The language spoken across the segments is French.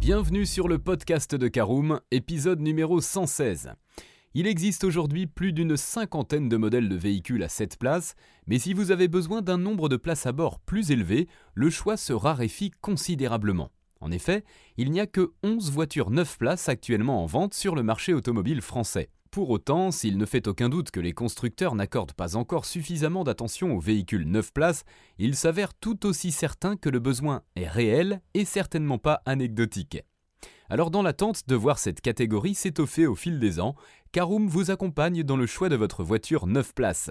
Bienvenue sur le podcast de Caroom, épisode numéro 116. Il existe aujourd'hui plus d'une cinquantaine de modèles de véhicules à 7 places, mais si vous avez besoin d'un nombre de places à bord plus élevé, le choix se raréfie considérablement. En effet, il n'y a que 11 voitures 9 places actuellement en vente sur le marché automobile français. Pour autant, s'il ne fait aucun doute que les constructeurs n'accordent pas encore suffisamment d'attention aux véhicules 9 places, il s'avère tout aussi certain que le besoin est réel et certainement pas anecdotique. Alors dans l'attente de voir cette catégorie s'étoffer au fil des ans, Caroom vous accompagne dans le choix de votre voiture 9 places.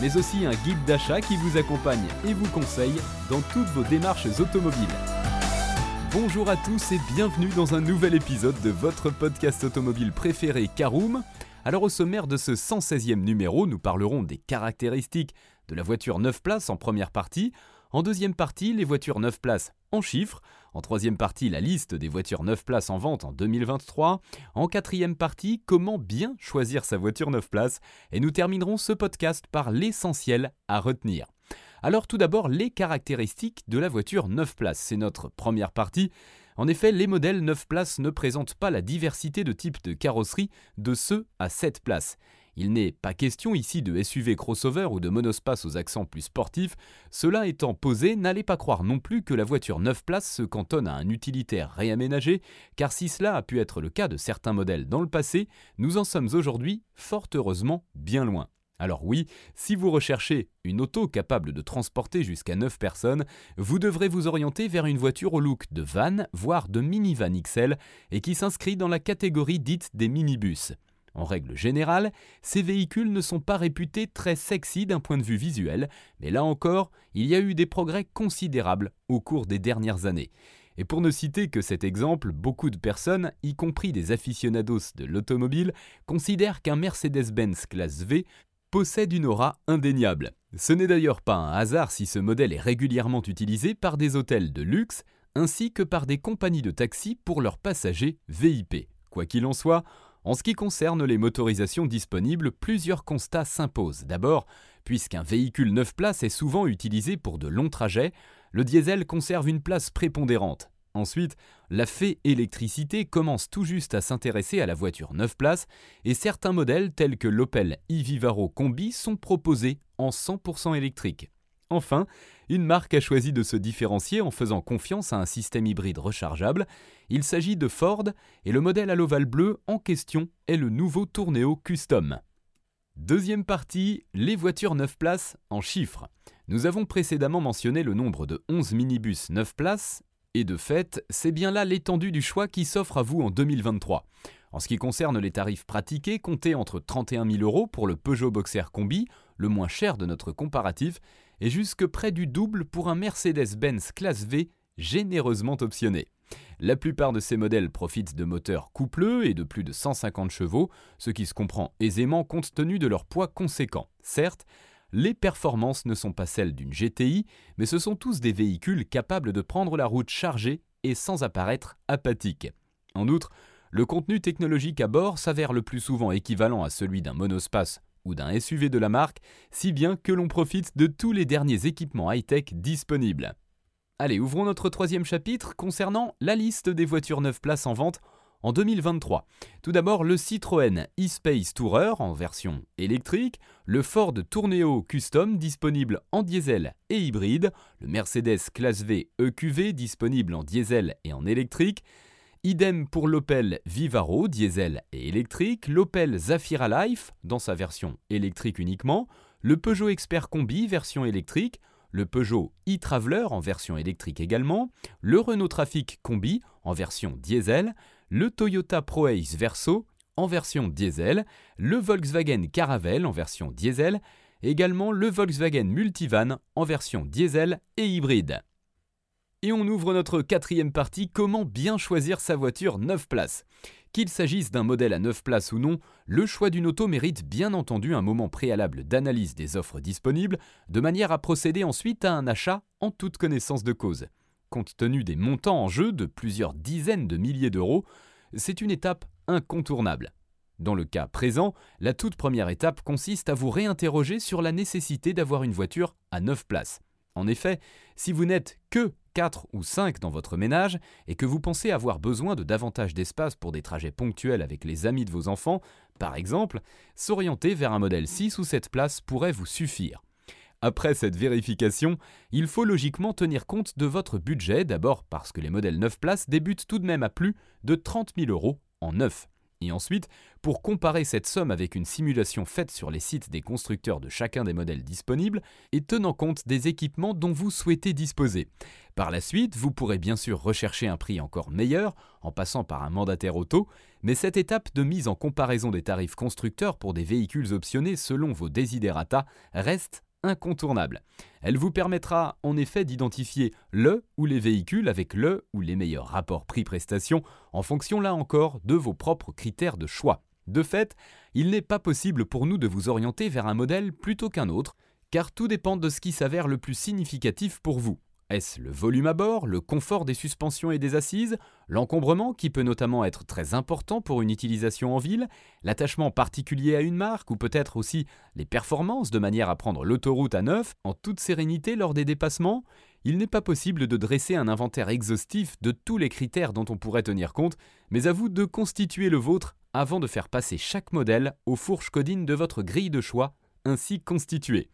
mais aussi un guide d'achat qui vous accompagne et vous conseille dans toutes vos démarches automobiles. Bonjour à tous et bienvenue dans un nouvel épisode de votre podcast automobile préféré Caroom. Alors au sommaire de ce 116e numéro, nous parlerons des caractéristiques de la voiture 9 places en première partie, en deuxième partie, les voitures 9 places en chiffres. En troisième partie, la liste des voitures 9 places en vente en 2023. En quatrième partie, comment bien choisir sa voiture 9 places. Et nous terminerons ce podcast par l'essentiel à retenir. Alors tout d'abord, les caractéristiques de la voiture 9 places. C'est notre première partie. En effet, les modèles 9 places ne présentent pas la diversité de types de carrosserie de ceux à 7 places. Il n'est pas question ici de SUV crossover ou de monospace aux accents plus sportifs. Cela étant posé, n'allez pas croire non plus que la voiture 9 places se cantonne à un utilitaire réaménagé, car si cela a pu être le cas de certains modèles dans le passé, nous en sommes aujourd'hui fort heureusement bien loin. Alors oui, si vous recherchez une auto capable de transporter jusqu'à 9 personnes, vous devrez vous orienter vers une voiture au look de van, voire de minivan XL, et qui s'inscrit dans la catégorie dite des minibus. En règle générale, ces véhicules ne sont pas réputés très sexy d'un point de vue visuel, mais là encore, il y a eu des progrès considérables au cours des dernières années. Et pour ne citer que cet exemple, beaucoup de personnes, y compris des aficionados de l'automobile, considèrent qu'un Mercedes-Benz classe V possède une aura indéniable. Ce n'est d'ailleurs pas un hasard si ce modèle est régulièrement utilisé par des hôtels de luxe ainsi que par des compagnies de taxi pour leurs passagers VIP. Quoi qu'il en soit, en ce qui concerne les motorisations disponibles, plusieurs constats s'imposent. D'abord, puisqu'un véhicule 9 places est souvent utilisé pour de longs trajets, le diesel conserve une place prépondérante. Ensuite, la fée électricité commence tout juste à s'intéresser à la voiture 9 places et certains modèles tels que l'Opel e-Vivaro Combi sont proposés en 100% électrique. Enfin, une marque a choisi de se différencier en faisant confiance à un système hybride rechargeable. Il s'agit de Ford et le modèle à l'ovale bleu en question est le nouveau Tourneo Custom. Deuxième partie, les voitures 9 places en chiffres. Nous avons précédemment mentionné le nombre de 11 minibus 9 places, et de fait, c'est bien là l'étendue du choix qui s'offre à vous en 2023. En ce qui concerne les tarifs pratiqués, comptez entre 31 000 euros pour le Peugeot Boxer Combi, le moins cher de notre comparatif, et jusque près du double pour un Mercedes-Benz classe V généreusement optionné. La plupart de ces modèles profitent de moteurs coupleux et de plus de 150 chevaux, ce qui se comprend aisément compte tenu de leur poids conséquent. Certes, les performances ne sont pas celles d'une GTI, mais ce sont tous des véhicules capables de prendre la route chargée et sans apparaître apathiques. En outre, le contenu technologique à bord s'avère le plus souvent équivalent à celui d'un monospace ou d'un SUV de la marque, si bien que l'on profite de tous les derniers équipements high-tech disponibles. Allez, ouvrons notre troisième chapitre concernant la liste des voitures 9 places en vente en 2023. Tout d'abord, le Citroën e-Space Tourer en version électrique, le Ford Tourneo Custom disponible en diesel et hybride, le Mercedes Classe V EQV disponible en diesel et en électrique, Idem pour l'Opel Vivaro diesel et électrique, l'Opel Zafira Life dans sa version électrique uniquement, le Peugeot Expert Combi version électrique, le Peugeot e-Traveler en version électrique également, le Renault Trafic Combi en version diesel, le Toyota ProAce Verso en version diesel, le Volkswagen Caravelle en version diesel, également le Volkswagen Multivan en version diesel et hybride. Et on ouvre notre quatrième partie, comment bien choisir sa voiture 9 places. Qu'il s'agisse d'un modèle à 9 places ou non, le choix d'une auto mérite bien entendu un moment préalable d'analyse des offres disponibles, de manière à procéder ensuite à un achat en toute connaissance de cause. Compte tenu des montants en jeu de plusieurs dizaines de milliers d'euros, c'est une étape incontournable. Dans le cas présent, la toute première étape consiste à vous réinterroger sur la nécessité d'avoir une voiture à 9 places. En effet, si vous n'êtes que 4 ou 5 dans votre ménage et que vous pensez avoir besoin de davantage d'espace pour des trajets ponctuels avec les amis de vos enfants, par exemple, s'orienter vers un modèle 6 ou 7 places pourrait vous suffire. Après cette vérification, il faut logiquement tenir compte de votre budget, d'abord parce que les modèles 9 places débutent tout de même à plus de 30 000 euros en neuf. Et ensuite, pour comparer cette somme avec une simulation faite sur les sites des constructeurs de chacun des modèles disponibles et tenant compte des équipements dont vous souhaitez disposer. Par la suite, vous pourrez bien sûr rechercher un prix encore meilleur en passant par un mandataire auto, mais cette étape de mise en comparaison des tarifs constructeurs pour des véhicules optionnés selon vos desiderata reste incontournable. Elle vous permettra en effet d'identifier le ou les véhicules avec le ou les meilleurs rapports prix-prestation en fonction là encore de vos propres critères de choix. De fait, il n'est pas possible pour nous de vous orienter vers un modèle plutôt qu'un autre, car tout dépend de ce qui s'avère le plus significatif pour vous. Est-ce le volume à bord, le confort des suspensions et des assises, l'encombrement qui peut notamment être très important pour une utilisation en ville, l'attachement particulier à une marque ou peut-être aussi les performances de manière à prendre l'autoroute à neuf en toute sérénité lors des dépassements? Il n'est pas possible de dresser un inventaire exhaustif de tous les critères dont on pourrait tenir compte, mais à vous de constituer le vôtre avant de faire passer chaque modèle aux fourches codines de votre grille de choix ainsi constituée.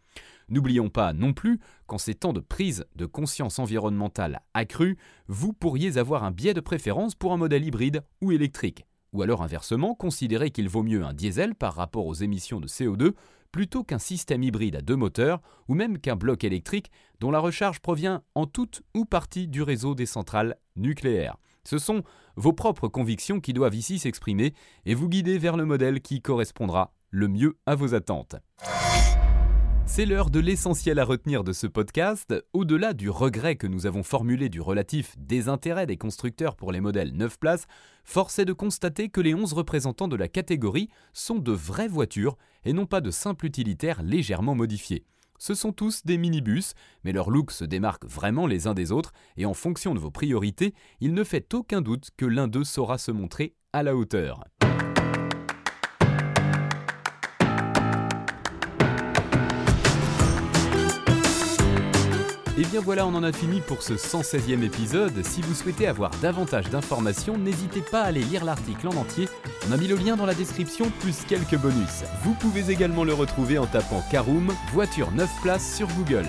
N'oublions pas non plus qu'en ces temps de prise de conscience environnementale accrue, vous pourriez avoir un biais de préférence pour un modèle hybride ou électrique. Ou alors inversement, considérer qu'il vaut mieux un diesel par rapport aux émissions de CO2 plutôt qu'un système hybride à deux moteurs ou même qu'un bloc électrique dont la recharge provient en toute ou partie du réseau des centrales nucléaires. Ce sont vos propres convictions qui doivent ici s'exprimer et vous guider vers le modèle qui correspondra le mieux à vos attentes. C'est l'heure de l'essentiel à retenir de ce podcast. Au-delà du regret que nous avons formulé du relatif désintérêt des constructeurs pour les modèles 9 places, force est de constater que les 11 représentants de la catégorie sont de vraies voitures et non pas de simples utilitaires légèrement modifiés. Ce sont tous des minibus, mais leur look se démarque vraiment les uns des autres, et en fonction de vos priorités, il ne fait aucun doute que l'un d'eux saura se montrer à la hauteur. Et bien voilà, on en a fini pour ce 116e épisode. Si vous souhaitez avoir davantage d'informations, n'hésitez pas à aller lire l'article en entier. On a mis le lien dans la description, plus quelques bonus. Vous pouvez également le retrouver en tapant Caroom, voiture 9 places sur Google.